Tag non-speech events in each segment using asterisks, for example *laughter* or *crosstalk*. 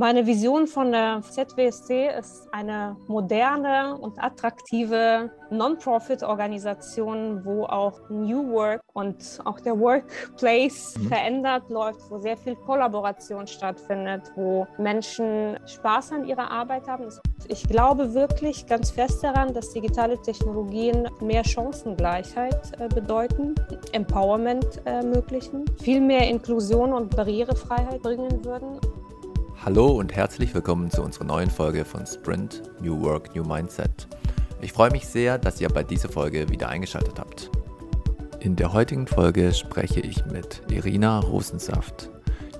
Meine Vision von der ZWSC ist eine moderne und attraktive Non-Profit-Organisation, wo auch New Work und auch der Workplace mhm. verändert läuft, wo sehr viel Kollaboration stattfindet, wo Menschen Spaß an ihrer Arbeit haben. Ich glaube wirklich ganz fest daran, dass digitale Technologien mehr Chancengleichheit äh, bedeuten, Empowerment ermöglichen, viel mehr Inklusion und Barrierefreiheit bringen würden. Hallo und herzlich willkommen zu unserer neuen Folge von Sprint New Work, New Mindset. Ich freue mich sehr, dass ihr bei dieser Folge wieder eingeschaltet habt. In der heutigen Folge spreche ich mit Irina Rosensaft.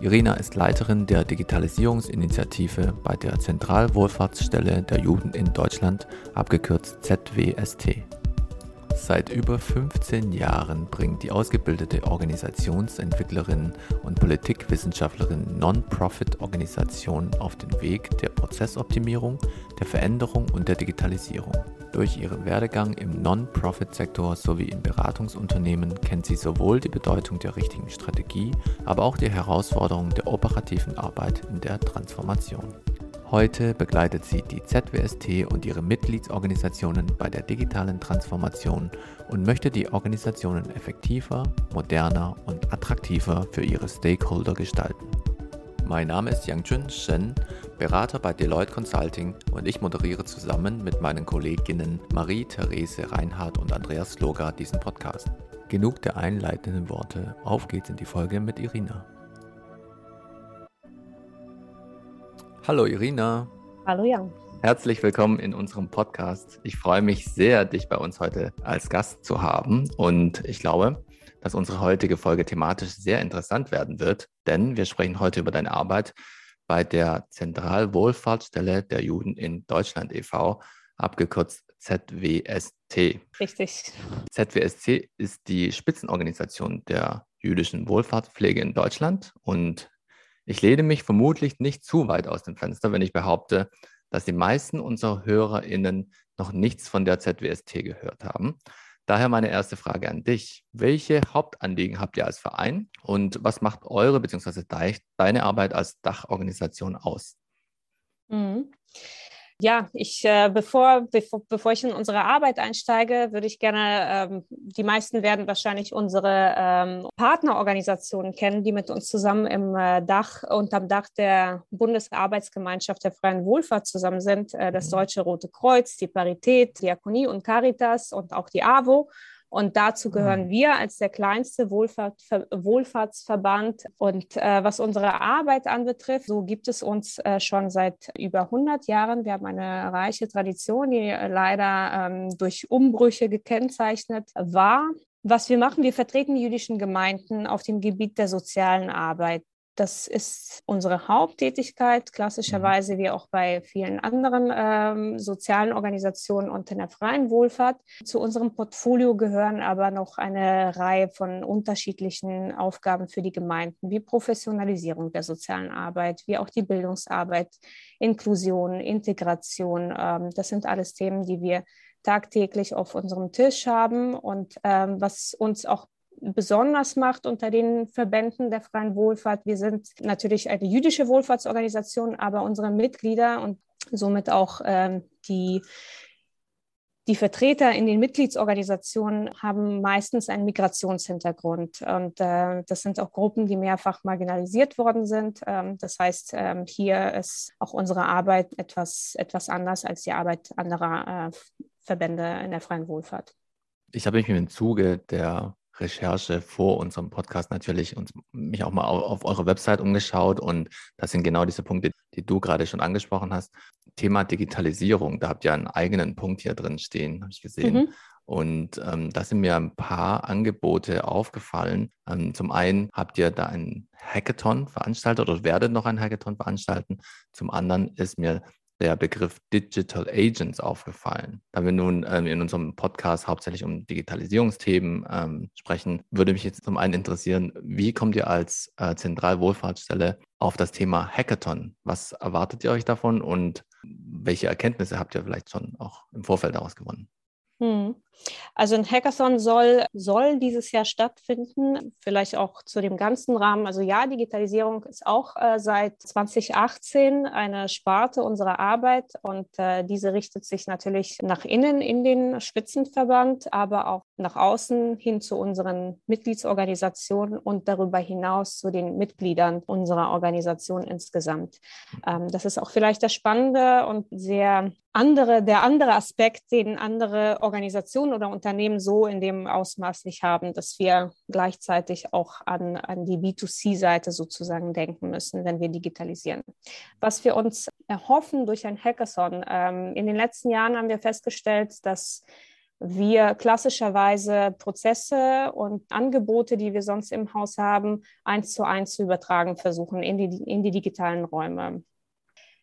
Irina ist Leiterin der Digitalisierungsinitiative bei der Zentralwohlfahrtsstelle der Juden in Deutschland, abgekürzt ZWST. Seit über 15 Jahren bringt die ausgebildete Organisationsentwicklerin und Politikwissenschaftlerin Non-Profit-Organisation auf den Weg der Prozessoptimierung, der Veränderung und der Digitalisierung. Durch ihren Werdegang im Non-Profit-Sektor sowie in Beratungsunternehmen kennt sie sowohl die Bedeutung der richtigen Strategie, aber auch die Herausforderungen der operativen Arbeit in der Transformation. Heute begleitet sie die ZWST und ihre Mitgliedsorganisationen bei der digitalen Transformation und möchte die Organisationen effektiver, moderner und attraktiver für ihre Stakeholder gestalten. Mein Name ist Yangjun Shen, Berater bei Deloitte Consulting und ich moderiere zusammen mit meinen Kolleginnen Marie-Therese Reinhardt und Andreas Sloga diesen Podcast. Genug der einleitenden Worte, auf geht's in die Folge mit Irina. Hallo Irina. Hallo Jan. Herzlich willkommen in unserem Podcast. Ich freue mich sehr, dich bei uns heute als Gast zu haben. Und ich glaube, dass unsere heutige Folge thematisch sehr interessant werden wird, denn wir sprechen heute über deine Arbeit bei der Zentralwohlfahrtsstelle der Juden in Deutschland e.V., abgekürzt ZWST. Richtig. ZWST ist die Spitzenorganisation der jüdischen Wohlfahrtspflege in Deutschland und ich lehne mich vermutlich nicht zu weit aus dem Fenster, wenn ich behaupte, dass die meisten unserer HörerInnen noch nichts von der ZWST gehört haben. Daher meine erste Frage an dich. Welche Hauptanliegen habt ihr als Verein und was macht eure bzw. deine Arbeit als Dachorganisation aus? Mhm. Ja, ich, äh, bevor, bevor, bevor ich in unsere Arbeit einsteige, würde ich gerne, ähm, die meisten werden wahrscheinlich unsere ähm, Partnerorganisationen kennen, die mit uns zusammen im äh, Dach, unterm Dach der Bundesarbeitsgemeinschaft der Freien Wohlfahrt zusammen sind. Äh, das mhm. Deutsche Rote Kreuz, die Parität, Diakonie und Caritas und auch die AWO. Und dazu gehören mhm. wir als der kleinste Wohlfahrt, Wohlfahrtsverband. Und äh, was unsere Arbeit anbetrifft, so gibt es uns äh, schon seit über 100 Jahren. Wir haben eine reiche Tradition, die äh, leider ähm, durch Umbrüche gekennzeichnet war. Was wir machen, wir vertreten jüdischen Gemeinden auf dem Gebiet der sozialen Arbeit. Das ist unsere Haupttätigkeit, klassischerweise mhm. wie auch bei vielen anderen ähm, sozialen Organisationen und in der freien Wohlfahrt. Zu unserem Portfolio gehören aber noch eine Reihe von unterschiedlichen Aufgaben für die Gemeinden, wie Professionalisierung der sozialen Arbeit, wie auch die Bildungsarbeit, Inklusion, Integration. Ähm, das sind alles Themen, die wir tagtäglich auf unserem Tisch haben und ähm, was uns auch besonders macht unter den Verbänden der freien Wohlfahrt. Wir sind natürlich eine jüdische Wohlfahrtsorganisation, aber unsere Mitglieder und somit auch ähm, die die Vertreter in den Mitgliedsorganisationen haben meistens einen Migrationshintergrund. Und äh, das sind auch Gruppen, die mehrfach marginalisiert worden sind. Ähm, das heißt, ähm, hier ist auch unsere Arbeit etwas, etwas anders als die Arbeit anderer äh, Verbände in der freien Wohlfahrt. Ich habe mich im Zuge der Recherche vor unserem Podcast natürlich und mich auch mal auf, auf eure Website umgeschaut und das sind genau diese Punkte, die du gerade schon angesprochen hast. Thema Digitalisierung, da habt ihr einen eigenen Punkt hier drin stehen, habe ich gesehen. Mhm. Und ähm, da sind mir ein paar Angebote aufgefallen. Ähm, zum einen habt ihr da einen Hackathon veranstaltet oder werdet noch einen Hackathon veranstalten. Zum anderen ist mir der Begriff Digital Agents aufgefallen. Da wir nun ähm, in unserem Podcast hauptsächlich um Digitalisierungsthemen ähm, sprechen, würde mich jetzt zum einen interessieren, wie kommt ihr als äh, Zentralwohlfahrtsstelle auf das Thema Hackathon? Was erwartet ihr euch davon und welche Erkenntnisse habt ihr vielleicht schon auch im Vorfeld daraus gewonnen? Hm. Also ein Hackathon soll, soll dieses Jahr stattfinden, vielleicht auch zu dem ganzen Rahmen. Also ja, Digitalisierung ist auch äh, seit 2018 eine Sparte unserer Arbeit und äh, diese richtet sich natürlich nach innen in den Spitzenverband, aber auch nach außen hin zu unseren Mitgliedsorganisationen und darüber hinaus zu den Mitgliedern unserer Organisation insgesamt. Ähm, das ist auch vielleicht das Spannende und sehr andere, der andere Aspekt, den andere Organisationen oder Unternehmen so in dem Ausmaß nicht haben, dass wir gleichzeitig auch an, an die B2C-Seite sozusagen denken müssen, wenn wir digitalisieren. Was wir uns erhoffen durch ein Hackathon, ähm, in den letzten Jahren haben wir festgestellt, dass wir klassischerweise Prozesse und Angebote, die wir sonst im Haus haben, eins zu eins zu übertragen versuchen in die, in die digitalen Räume.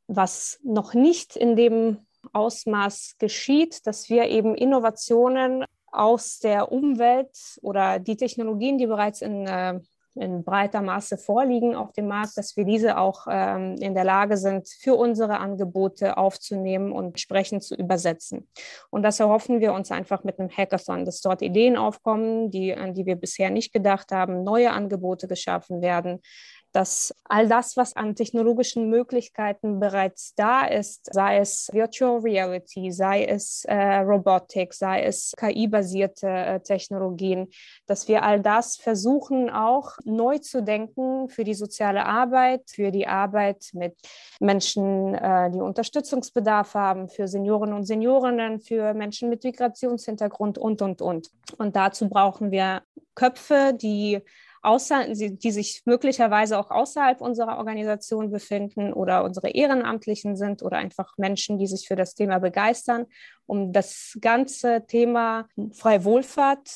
Was noch nicht in dem Ausmaß geschieht, dass wir eben Innovationen aus der Umwelt oder die Technologien, die bereits in, äh, in breiter Maße vorliegen auf dem Markt, dass wir diese auch ähm, in der Lage sind, für unsere Angebote aufzunehmen und entsprechend zu übersetzen. Und das erhoffen wir uns einfach mit einem Hackathon, dass dort Ideen aufkommen, die, an die wir bisher nicht gedacht haben, neue Angebote geschaffen werden, dass all das, was an technologischen Möglichkeiten bereits da ist, sei es Virtual Reality, sei es äh, Robotik, sei es KI-basierte äh, Technologien, dass wir all das versuchen auch neu zu denken für die soziale Arbeit, für die Arbeit mit Menschen, äh, die Unterstützungsbedarf haben, für Senioren und Seniorinnen, für Menschen mit Migrationshintergrund und, und, und. Und dazu brauchen wir Köpfe, die außer, die sich möglicherweise auch außerhalb unserer Organisation befinden oder unsere Ehrenamtlichen sind oder einfach Menschen, die sich für das Thema begeistern, um das ganze Thema freie Wohlfahrt,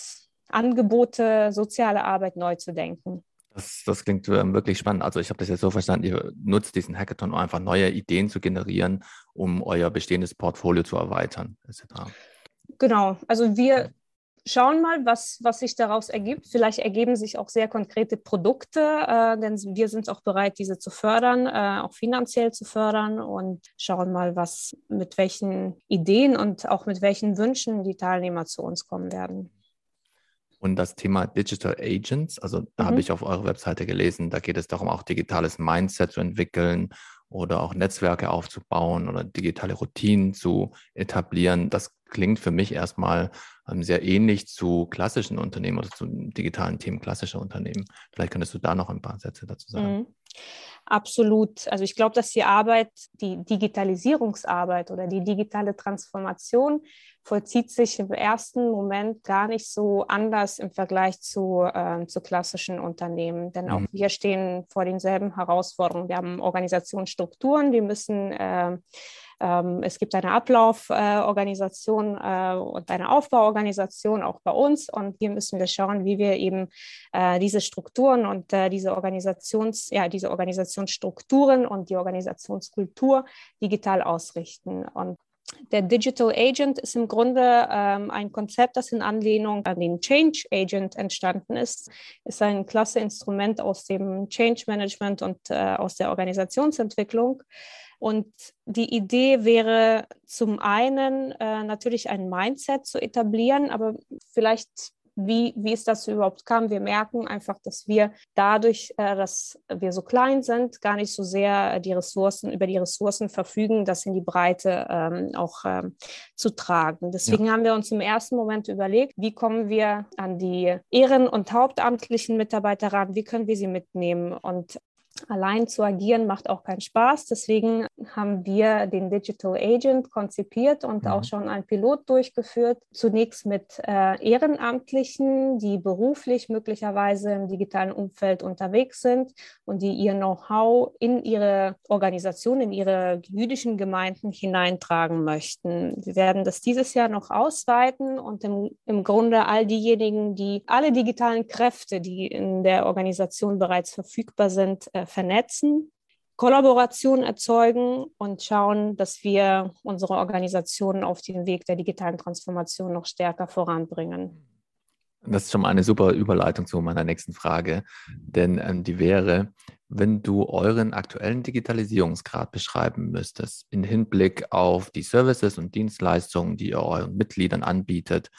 Angebote, soziale Arbeit neu zu denken. Das, das klingt ähm, wirklich spannend. Also ich habe das jetzt so verstanden, ihr nutzt diesen Hackathon, um einfach neue Ideen zu generieren, um euer bestehendes Portfolio zu erweitern, etc. Genau, also wir schauen mal, was, was sich daraus ergibt. Vielleicht ergeben sich auch sehr konkrete Produkte, äh, denn wir sind auch bereit, diese zu fördern, äh, auch finanziell zu fördern und schauen mal, was mit welchen Ideen und auch mit welchen Wünschen die Teilnehmer zu uns kommen werden. Und das Thema Digital Agents, also da mhm. habe ich auf eurer Webseite gelesen, da geht es darum, auch digitales Mindset zu entwickeln oder auch Netzwerke aufzubauen oder digitale Routinen zu etablieren. Das klingt für mich erstmal sehr ähnlich zu klassischen Unternehmen oder zu digitalen Themen klassischer Unternehmen. Vielleicht könntest du da noch ein paar Sätze dazu sagen. Mhm. Absolut. Also ich glaube, dass die Arbeit, die Digitalisierungsarbeit oder die digitale Transformation vollzieht sich im ersten Moment gar nicht so anders im Vergleich zu, äh, zu klassischen Unternehmen. Denn auch mhm. wir stehen vor denselben Herausforderungen. Wir haben Organisationsstrukturen, die müssen äh, ähm, es gibt eine Ablauforganisation äh, und eine Aufbauorganisation auch bei uns. Und hier müssen wir schauen, wie wir eben äh, diese Strukturen und äh, diese Organisations, ja, diese Organisationsstrukturen und die Organisationskultur digital ausrichten. Und der Digital Agent ist im Grunde ähm, ein Konzept, das in Anlehnung an den Change Agent entstanden ist. Ist ein klasse Instrument aus dem Change Management und äh, aus der Organisationsentwicklung. Und die Idee wäre zum einen äh, natürlich ein Mindset zu etablieren, aber vielleicht wie, wie es dazu überhaupt kam. Wir merken einfach, dass wir dadurch, äh, dass wir so klein sind, gar nicht so sehr die Ressourcen, über die Ressourcen verfügen, das in die Breite ähm, auch ähm, zu tragen. Deswegen ja. haben wir uns im ersten Moment überlegt, wie kommen wir an die Ehren- und hauptamtlichen Mitarbeiter ran, wie können wir sie mitnehmen. Und Allein zu agieren macht auch keinen Spaß. Deswegen haben wir den Digital Agent konzipiert und mhm. auch schon ein Pilot durchgeführt. Zunächst mit äh, Ehrenamtlichen, die beruflich möglicherweise im digitalen Umfeld unterwegs sind und die ihr Know-how in ihre Organisation, in ihre jüdischen Gemeinden hineintragen möchten. Wir werden das dieses Jahr noch ausweiten und im, im Grunde all diejenigen, die alle digitalen Kräfte, die in der Organisation bereits verfügbar sind, äh, vernetzen, Kollaboration erzeugen und schauen, dass wir unsere Organisationen auf dem Weg der digitalen Transformation noch stärker voranbringen. Das ist schon mal eine super Überleitung zu meiner nächsten Frage, denn ähm, die wäre, wenn du euren aktuellen Digitalisierungsgrad beschreiben müsstest, in Hinblick auf die Services und Dienstleistungen, die ihr euren Mitgliedern anbietet,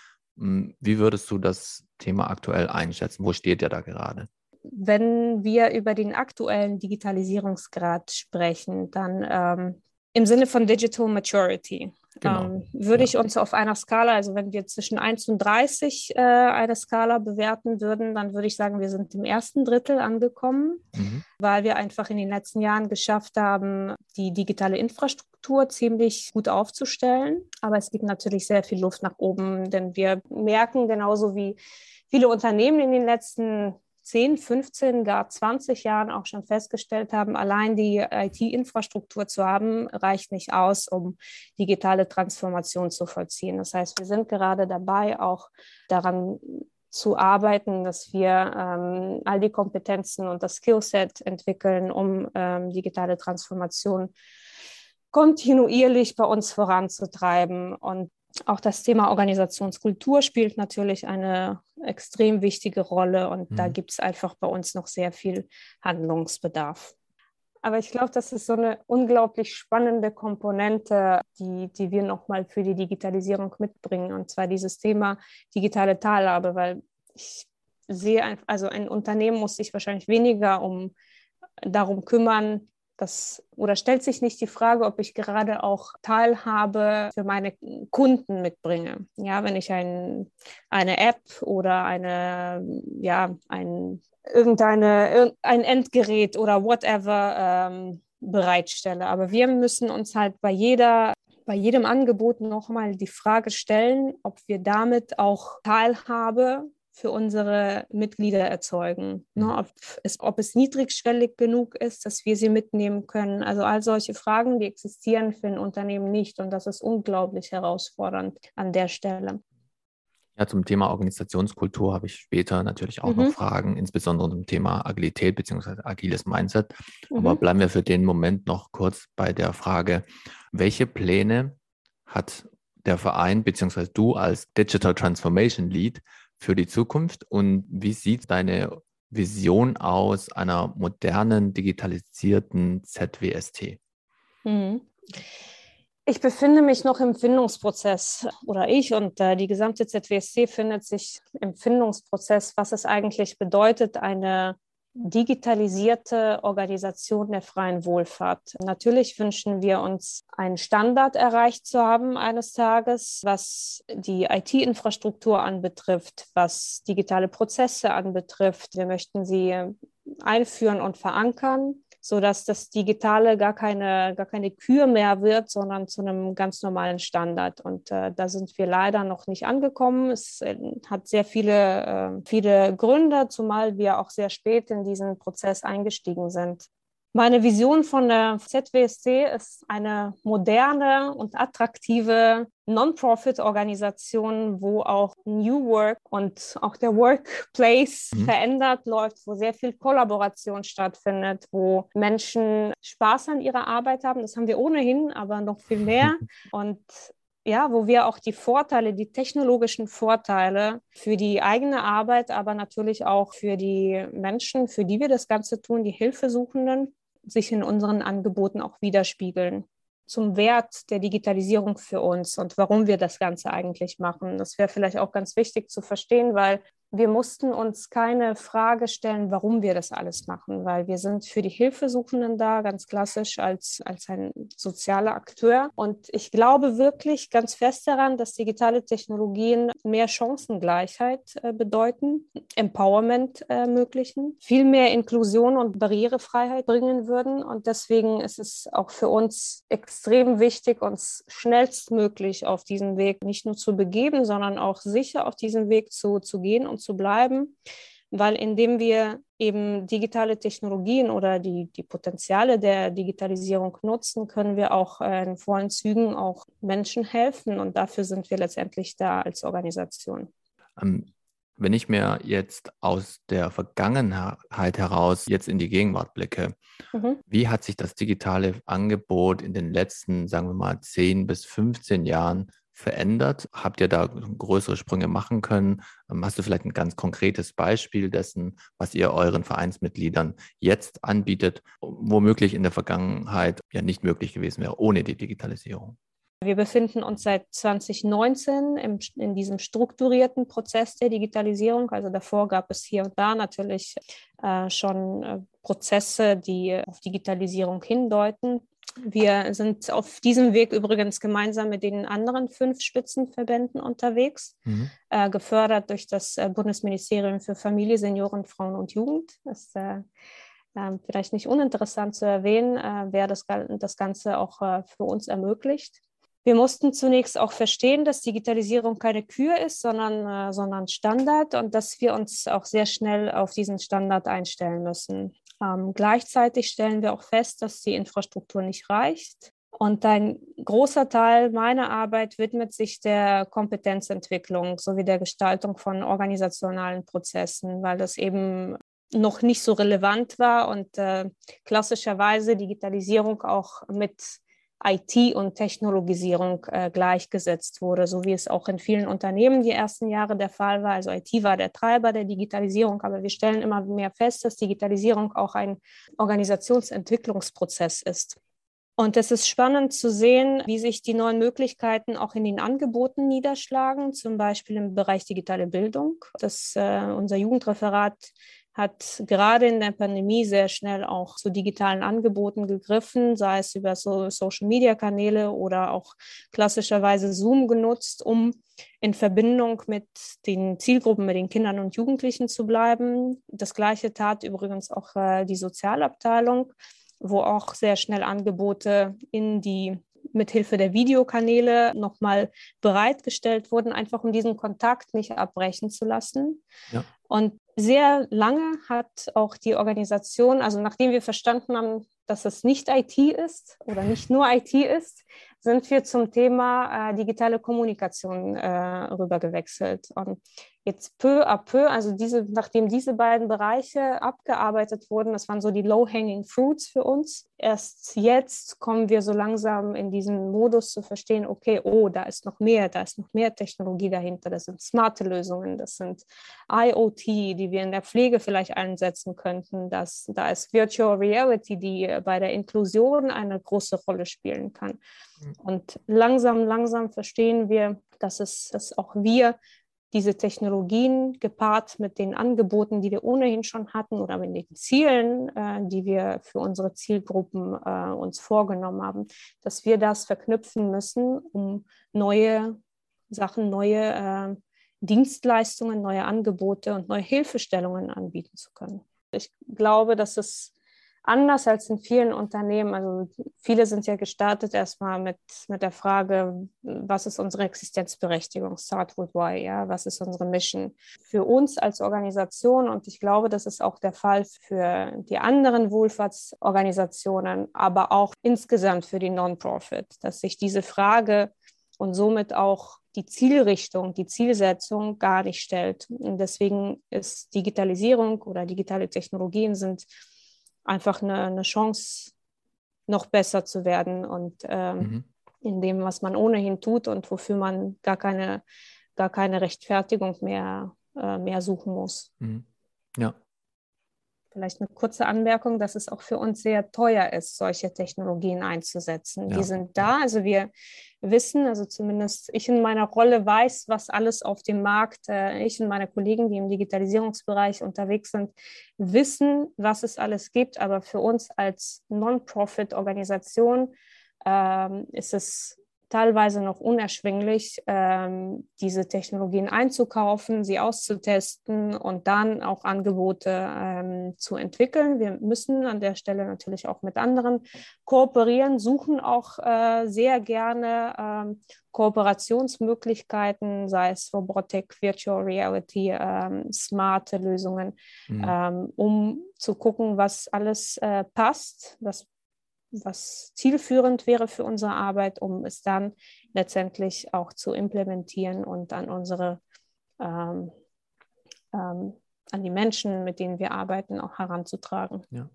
Hm, wie würdest du das Thema aktuell einschätzen? Wo steht ihr da gerade? Wenn wir über den aktuellen Digitalisierungsgrad sprechen, dann ähm, im Sinne von Digital Maturity. Genau. Ähm, würde ja. ich uns auf einer Skala, also wenn wir zwischen 1 und 30 äh, eine Skala bewerten würden, dann würde ich sagen, wir sind im ersten Drittel angekommen, mhm. weil wir einfach in den letzten Jahren geschafft haben, die digitale Infrastruktur ziemlich gut aufzustellen. Aber es gibt natürlich sehr viel Luft nach oben, denn wir merken genauso wie viele Unternehmen in den letzten 10, 15, gar 20 Jahren auch schon festgestellt haben, allein die IT-Infrastruktur zu haben, reicht nicht aus, um digitale Transformation zu vollziehen. Das heißt, wir sind gerade dabei, auch daran zu arbeiten, dass wir ähm, all die Kompetenzen und das Skillset entwickeln, um ähm, digitale Transformation kontinuierlich bei uns voranzutreiben. Und auch das Thema Organisationskultur spielt natürlich eine extrem wichtige Rolle und mhm. da gibt es einfach bei uns noch sehr viel Handlungsbedarf. Aber ich glaube, das ist so eine unglaublich spannende Komponente, die, die wir nochmal für die Digitalisierung mitbringen. Und zwar dieses Thema digitale Teilhabe, weil ich sehe, also ein Unternehmen muss sich wahrscheinlich weniger um darum kümmern, das, oder stellt sich nicht die Frage, ob ich gerade auch Teilhabe für meine Kunden mitbringe. Ja, wenn ich ein, eine App oder eine, ja, ein, irgendeine, ein Endgerät oder whatever ähm, bereitstelle. Aber wir müssen uns halt bei jeder bei jedem Angebot nochmal die Frage stellen, ob wir damit auch Teilhabe für unsere Mitglieder erzeugen. Ne? Mhm. Ob, es, ob es niedrigschwellig genug ist, dass wir sie mitnehmen können. Also all solche Fragen, die existieren für ein Unternehmen nicht. Und das ist unglaublich herausfordernd an der Stelle. Ja, zum Thema Organisationskultur habe ich später natürlich auch mhm. noch Fragen, insbesondere zum Thema Agilität bzw. agiles Mindset. Mhm. Aber bleiben wir für den Moment noch kurz bei der Frage, welche Pläne hat der Verein bzw. du als Digital Transformation Lead für die Zukunft und wie sieht deine Vision aus einer modernen, digitalisierten ZWST? Mhm. Ich befinde mich noch im Findungsprozess oder ich und äh, die gesamte ZWSC findet sich im Findungsprozess, was es eigentlich bedeutet, eine digitalisierte Organisation der freien Wohlfahrt. Natürlich wünschen wir uns einen Standard erreicht zu haben eines Tages, was die IT-Infrastruktur anbetrifft, was digitale Prozesse anbetrifft. Wir möchten sie einführen und verankern sodass das Digitale gar keine, gar keine Kür mehr wird, sondern zu einem ganz normalen Standard. Und äh, da sind wir leider noch nicht angekommen. Es äh, hat sehr viele, äh, viele Gründe, zumal wir auch sehr spät in diesen Prozess eingestiegen sind. Meine Vision von der ZWSC ist eine moderne und attraktive Non-Profit-Organisation, wo auch New Work und auch der Workplace mhm. verändert läuft, wo sehr viel Kollaboration stattfindet, wo Menschen Spaß an ihrer Arbeit haben. Das haben wir ohnehin, aber noch viel mehr. *laughs* Und ja, wo wir auch die Vorteile, die technologischen Vorteile für die eigene Arbeit, aber natürlich auch für die Menschen, für die wir das Ganze tun, die Hilfesuchenden, sich in unseren Angeboten auch widerspiegeln. Zum Wert der Digitalisierung für uns und warum wir das Ganze eigentlich machen. Das wäre vielleicht auch ganz wichtig zu verstehen, weil wir mussten uns keine Frage stellen, warum wir das alles machen, weil wir sind für die Hilfesuchenden da, ganz klassisch als, als ein sozialer Akteur. Und ich glaube wirklich ganz fest daran, dass digitale Technologien mehr Chancengleichheit äh, bedeuten, Empowerment äh, ermöglichen, viel mehr Inklusion und Barrierefreiheit bringen würden. Und deswegen ist es auch für uns extrem wichtig, uns schnellstmöglich auf diesen Weg nicht nur zu begeben, sondern auch sicher auf diesen Weg zu, zu gehen und zu bleiben, weil indem wir eben digitale Technologien oder die, die Potenziale der Digitalisierung nutzen, können wir auch äh, in vollen Zügen auch Menschen helfen und dafür sind wir letztendlich da als Organisation. Ähm, wenn ich mir jetzt aus der Vergangenheit heraus jetzt in die Gegenwart blicke, mhm. wie hat sich das digitale Angebot in den letzten, sagen wir mal, 10 bis 15 Jahren verändert? Habt ihr da größere Sprünge machen können? Ähm, hast du vielleicht ein ganz konkretes Beispiel dessen, was ihr euren Vereinsmitgliedern jetzt anbietet, womöglich in der Vergangenheit ja nicht möglich gewesen wäre ohne die Digitalisierung? Wir befinden uns seit 2019 im, in diesem strukturierten Prozess der Digitalisierung. Also davor gab es hier und da natürlich äh, schon äh, Prozesse, die auf Digitalisierung hindeuten. Wir sind auf diesem Weg übrigens gemeinsam mit den anderen fünf Spitzenverbänden unterwegs, mhm. äh, gefördert durch das äh, Bundesministerium für Familie, Senioren, Frauen und Jugend. Das ist äh, ähm, vielleicht nicht uninteressant zu erwähnen, äh, wer das, das Ganze auch für uns ermöglicht. Wir mussten zunächst auch verstehen, dass Digitalisierung keine Kür ist, sondern, äh, sondern Standard und dass wir uns auch sehr schnell auf diesen Standard einstellen müssen. Ähm, gleichzeitig stellen wir auch fest, dass die Infrastruktur nicht reicht. Und ein großer Teil meiner Arbeit widmet sich der Kompetenzentwicklung sowie der Gestaltung von organisationalen Prozessen, weil das eben noch nicht so relevant war und äh, klassischerweise Digitalisierung auch mit IT und Technologisierung äh, gleichgesetzt wurde, so wie es auch in vielen Unternehmen die ersten Jahre der Fall war. Also IT war der Treiber der Digitalisierung, aber wir stellen immer mehr fest, dass Digitalisierung auch ein Organisationsentwicklungsprozess ist. Und es ist spannend zu sehen, wie sich die neuen Möglichkeiten auch in den Angeboten niederschlagen, zum Beispiel im Bereich digitale Bildung. Das, äh, unser Jugendreferat hat gerade in der Pandemie sehr schnell auch zu digitalen Angeboten gegriffen, sei es über so Social-Media-Kanäle oder auch klassischerweise Zoom genutzt, um in Verbindung mit den Zielgruppen, mit den Kindern und Jugendlichen zu bleiben. Das gleiche tat übrigens auch äh, die Sozialabteilung, wo auch sehr schnell Angebote in die mithilfe der Videokanäle nochmal bereitgestellt wurden, einfach um diesen Kontakt nicht abbrechen zu lassen. Ja. Und sehr lange hat auch die Organisation, also nachdem wir verstanden haben, dass es nicht IT ist oder nicht nur IT ist, sind wir zum Thema äh, digitale Kommunikation äh, rübergewechselt. Und jetzt peu à peu, also diese, nachdem diese beiden Bereiche abgearbeitet wurden, das waren so die low-hanging fruits für uns. Erst jetzt kommen wir so langsam in diesen Modus zu verstehen, okay, oh, da ist noch mehr, da ist noch mehr Technologie dahinter, das sind smarte Lösungen, das sind IoT, die wir in der Pflege vielleicht einsetzen könnten, das, da ist Virtual Reality, die bei der Inklusion eine große Rolle spielen kann. Und langsam, langsam verstehen wir, dass es, dass auch wir diese Technologien gepaart mit den Angeboten, die wir ohnehin schon hatten oder mit den Zielen, äh, die wir für unsere Zielgruppen äh, uns vorgenommen haben, dass wir das verknüpfen müssen, um neue Sachen, neue äh, Dienstleistungen, neue Angebote und neue Hilfestellungen anbieten zu können. Ich glaube, dass es anders als in vielen Unternehmen. Also viele sind ja gestartet erstmal mit, mit der Frage, was ist unsere Existenzberechtigung? Start with why, ja, was ist unsere Mission? Für uns als Organisation und ich glaube, das ist auch der Fall für die anderen Wohlfahrtsorganisationen, aber auch insgesamt für die Non-Profit, dass sich diese Frage und somit auch die Zielrichtung, die Zielsetzung gar nicht stellt. Und deswegen ist Digitalisierung oder digitale Technologien sind einfach eine, eine Chance, noch besser zu werden und ähm, mhm. in dem, was man ohnehin tut und wofür man gar keine, gar keine Rechtfertigung mehr, äh, mehr suchen muss. Mhm. Ja, Vielleicht eine kurze Anmerkung, dass es auch für uns sehr teuer ist, solche Technologien einzusetzen. Ja. Die sind da, also wir wissen, also zumindest ich in meiner Rolle weiß, was alles auf dem Markt, äh, ich und meine Kollegen, die im Digitalisierungsbereich unterwegs sind, wissen, was es alles gibt. Aber für uns als Non-Profit-Organisation ähm, ist es teilweise noch unerschwinglich, ähm, diese Technologien einzukaufen, sie auszutesten und dann auch Angebote ähm, zu entwickeln. Wir müssen an der Stelle natürlich auch mit anderen kooperieren, suchen auch äh, sehr gerne ähm, Kooperationsmöglichkeiten, sei es Robotik, Virtual Reality, ähm, smarte Lösungen, mhm. ähm, um zu gucken, was alles äh, passt, was was zielführend wäre für unsere Arbeit, um es dann letztendlich auch zu implementieren und an unsere, ähm, ähm, an die Menschen, mit denen wir arbeiten, auch heranzutragen. Ja.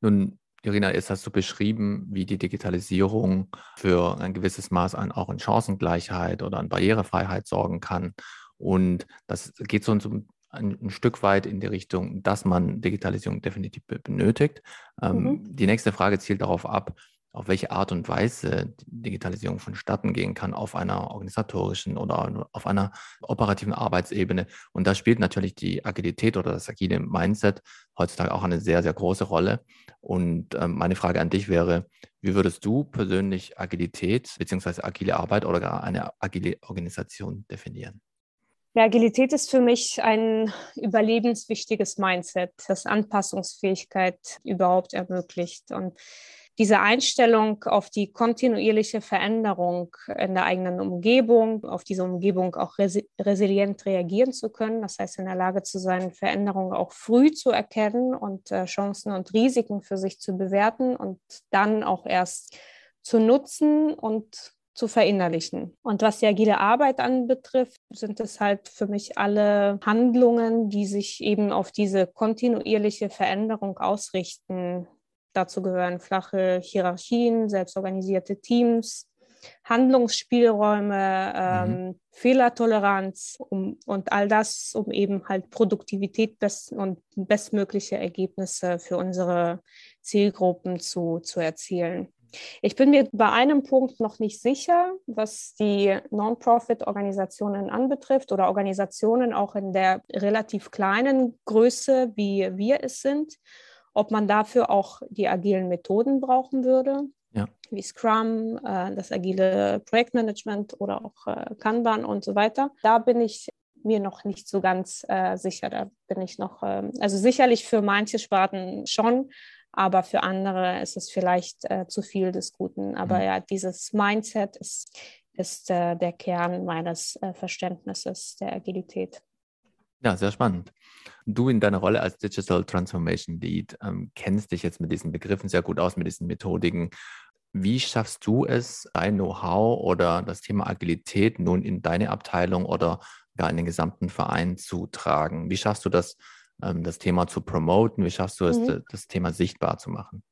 Nun, Irina, jetzt hast du beschrieben, wie die Digitalisierung für ein gewisses Maß an auch in Chancengleichheit oder an Barrierefreiheit sorgen kann. Und das geht so um ein, ein, Stück weit in die Richtung, dass man Digitalisierung definitiv benötigt. Ähm, mhm. Die nächste Frage zielt darauf ab, auf welche Art und Weise Digitalisierung vonstatten gehen kann auf einer organisatorischen oder auf einer operativen Arbeitsebene. Und da spielt natürlich die Agilität oder das agile Mindset heutzutage auch eine sehr, sehr große Rolle. Und ähm, meine Frage an dich wäre, wie würdest du persönlich Agilität bzw. agile Arbeit oder gar eine agile Organisation definieren? Ja, Agilität ist für mich ein überlebenswichtiges Mindset, das Anpassungsfähigkeit überhaupt ermöglicht. Und diese Einstellung auf die kontinuierliche Veränderung in der eigenen Umgebung, auf diese Umgebung auch resi resilient reagieren zu können, das heißt in der Lage zu sein, Veränderungen auch früh zu erkennen und äh, Chancen und Risiken für sich zu bewerten und dann auch erst zu nutzen und zu verinnerlichen. Und was die agile Arbeit anbetrifft, sind es halt für mich alle Handlungen, die sich eben auf diese kontinuierliche Veränderung ausrichten. Dazu gehören flache Hierarchien, selbstorganisierte Teams, Handlungsspielräume, ähm, mhm. Fehlertoleranz um, und all das, um eben halt Produktivität best und bestmögliche Ergebnisse für unsere Zielgruppen zu, zu erzielen. Ich bin mir bei einem Punkt noch nicht sicher, was die Non-Profit-Organisationen anbetrifft oder Organisationen auch in der relativ kleinen Größe, wie wir es sind ob man dafür auch die agilen Methoden brauchen würde, ja. wie Scrum, äh, das agile Projektmanagement oder auch äh, Kanban und so weiter. Da bin ich mir noch nicht so ganz äh, sicher. Da bin ich noch, ähm, also sicherlich für manche Sparten schon, aber für andere ist es vielleicht äh, zu viel des Guten. Aber mhm. ja, dieses Mindset ist, ist äh, der Kern meines äh, Verständnisses der Agilität. Ja, sehr spannend. Du in deiner Rolle als Digital Transformation Lead ähm, kennst dich jetzt mit diesen Begriffen sehr gut aus, mit diesen Methodiken. Wie schaffst du es, dein Know-how oder das Thema Agilität nun in deine Abteilung oder gar in den gesamten Verein zu tragen? Wie schaffst du das, das Thema zu promoten? Wie schaffst du es, mhm. das Thema sichtbar zu machen?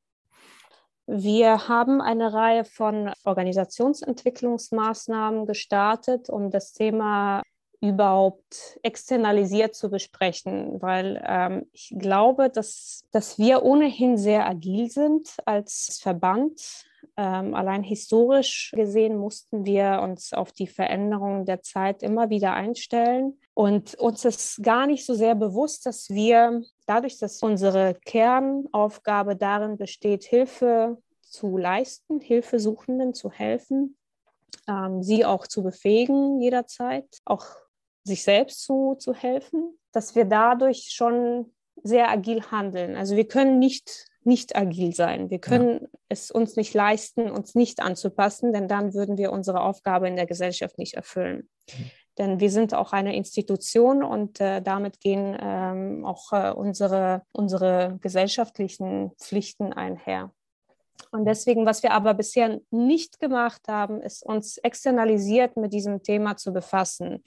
Wir haben eine Reihe von Organisationsentwicklungsmaßnahmen gestartet, um das Thema überhaupt externalisiert zu besprechen, weil ähm, ich glaube, dass, dass wir ohnehin sehr agil sind als Verband. Ähm, allein historisch gesehen mussten wir uns auf die Veränderungen der Zeit immer wieder einstellen. Und uns ist gar nicht so sehr bewusst, dass wir dadurch, dass unsere Kernaufgabe darin besteht, Hilfe zu leisten, Hilfesuchenden zu helfen, ähm, sie auch zu befähigen jederzeit, auch sich selbst zu, zu helfen, dass wir dadurch schon sehr agil handeln. Also wir können nicht nicht agil sein. Wir können. Es uns nicht leisten, uns nicht anzupassen, denn dann würden wir unsere Aufgabe in der Gesellschaft nicht erfüllen. Mhm. Denn wir sind auch eine Institution und äh, damit gehen ähm, auch äh, unsere, unsere gesellschaftlichen Pflichten einher. Und deswegen, was wir aber bisher nicht gemacht haben, ist uns externalisiert mit diesem Thema zu befassen.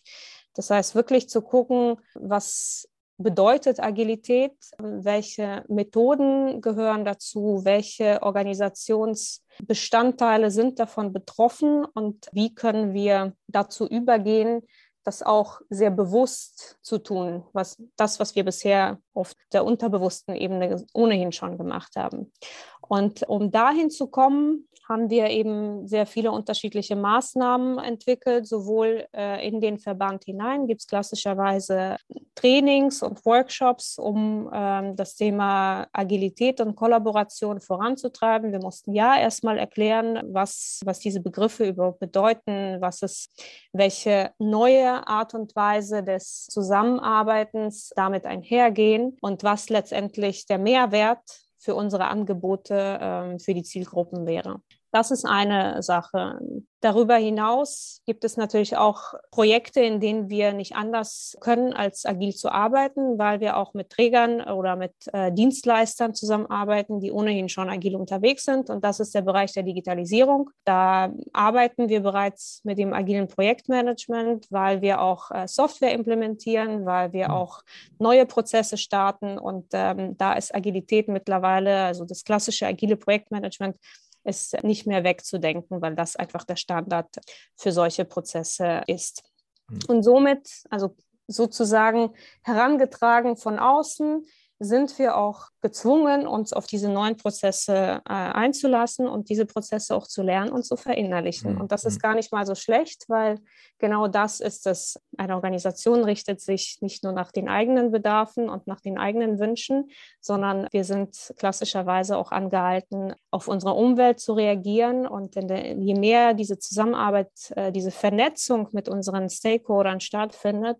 Das heißt, wirklich zu gucken, was bedeutet Agilität, welche Methoden gehören dazu, welche Organisationsbestandteile sind davon betroffen und wie können wir dazu übergehen, das auch sehr bewusst zu tun, was das, was wir bisher auf der unterbewussten Ebene ohnehin schon gemacht haben. Und um dahin zu kommen, haben wir eben sehr viele unterschiedliche Maßnahmen entwickelt. Sowohl äh, in den Verband hinein gibt es klassischerweise Trainings und Workshops, um ähm, das Thema Agilität und Kollaboration voranzutreiben. Wir mussten ja erstmal erklären, was, was diese Begriffe überhaupt bedeuten, was es, welche neue Art und Weise des Zusammenarbeitens damit einhergehen und was letztendlich der Mehrwert für unsere Angebote ähm, für die Zielgruppen wäre. Das ist eine Sache. Darüber hinaus gibt es natürlich auch Projekte, in denen wir nicht anders können, als agil zu arbeiten, weil wir auch mit Trägern oder mit äh, Dienstleistern zusammenarbeiten, die ohnehin schon agil unterwegs sind. Und das ist der Bereich der Digitalisierung. Da arbeiten wir bereits mit dem agilen Projektmanagement, weil wir auch äh, Software implementieren, weil wir mhm. auch neue Prozesse starten. Und ähm, da ist Agilität mittlerweile, also das klassische agile Projektmanagement, ist nicht mehr wegzudenken, weil das einfach der Standard für solche Prozesse ist. Mhm. Und somit, also sozusagen herangetragen von außen, sind wir auch gezwungen, uns auf diese neuen Prozesse äh, einzulassen und diese Prozesse auch zu lernen und zu verinnerlichen. Mhm. Und das ist mhm. gar nicht mal so schlecht, weil genau das ist es. Eine Organisation richtet sich nicht nur nach den eigenen Bedarfen und nach den eigenen Wünschen, sondern wir sind klassischerweise auch angehalten, auf unsere Umwelt zu reagieren. Und je mehr diese Zusammenarbeit, äh, diese Vernetzung mit unseren Stakeholdern stattfindet,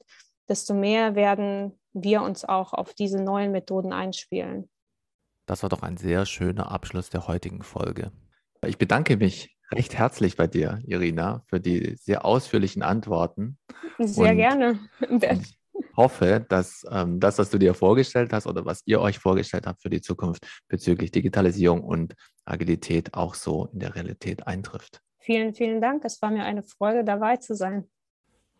desto mehr werden wir uns auch auf diese neuen Methoden einspielen. Das war doch ein sehr schöner Abschluss der heutigen Folge. Ich bedanke mich recht herzlich bei dir, Irina, für die sehr ausführlichen Antworten. Sehr und, gerne. Ich hoffe, dass ähm, das, was du dir vorgestellt hast oder was ihr euch vorgestellt habt für die Zukunft bezüglich Digitalisierung und Agilität auch so in der Realität eintrifft. Vielen, vielen Dank. Es war mir eine Freude, dabei zu sein.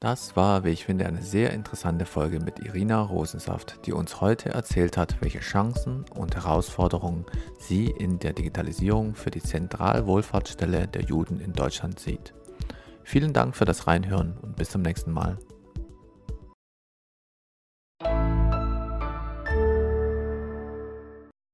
Das war, wie ich finde, eine sehr interessante Folge mit Irina Rosensaft, die uns heute erzählt hat, welche Chancen und Herausforderungen sie in der Digitalisierung für die Zentralwohlfahrtsstelle der Juden in Deutschland sieht. Vielen Dank für das Reinhören und bis zum nächsten Mal.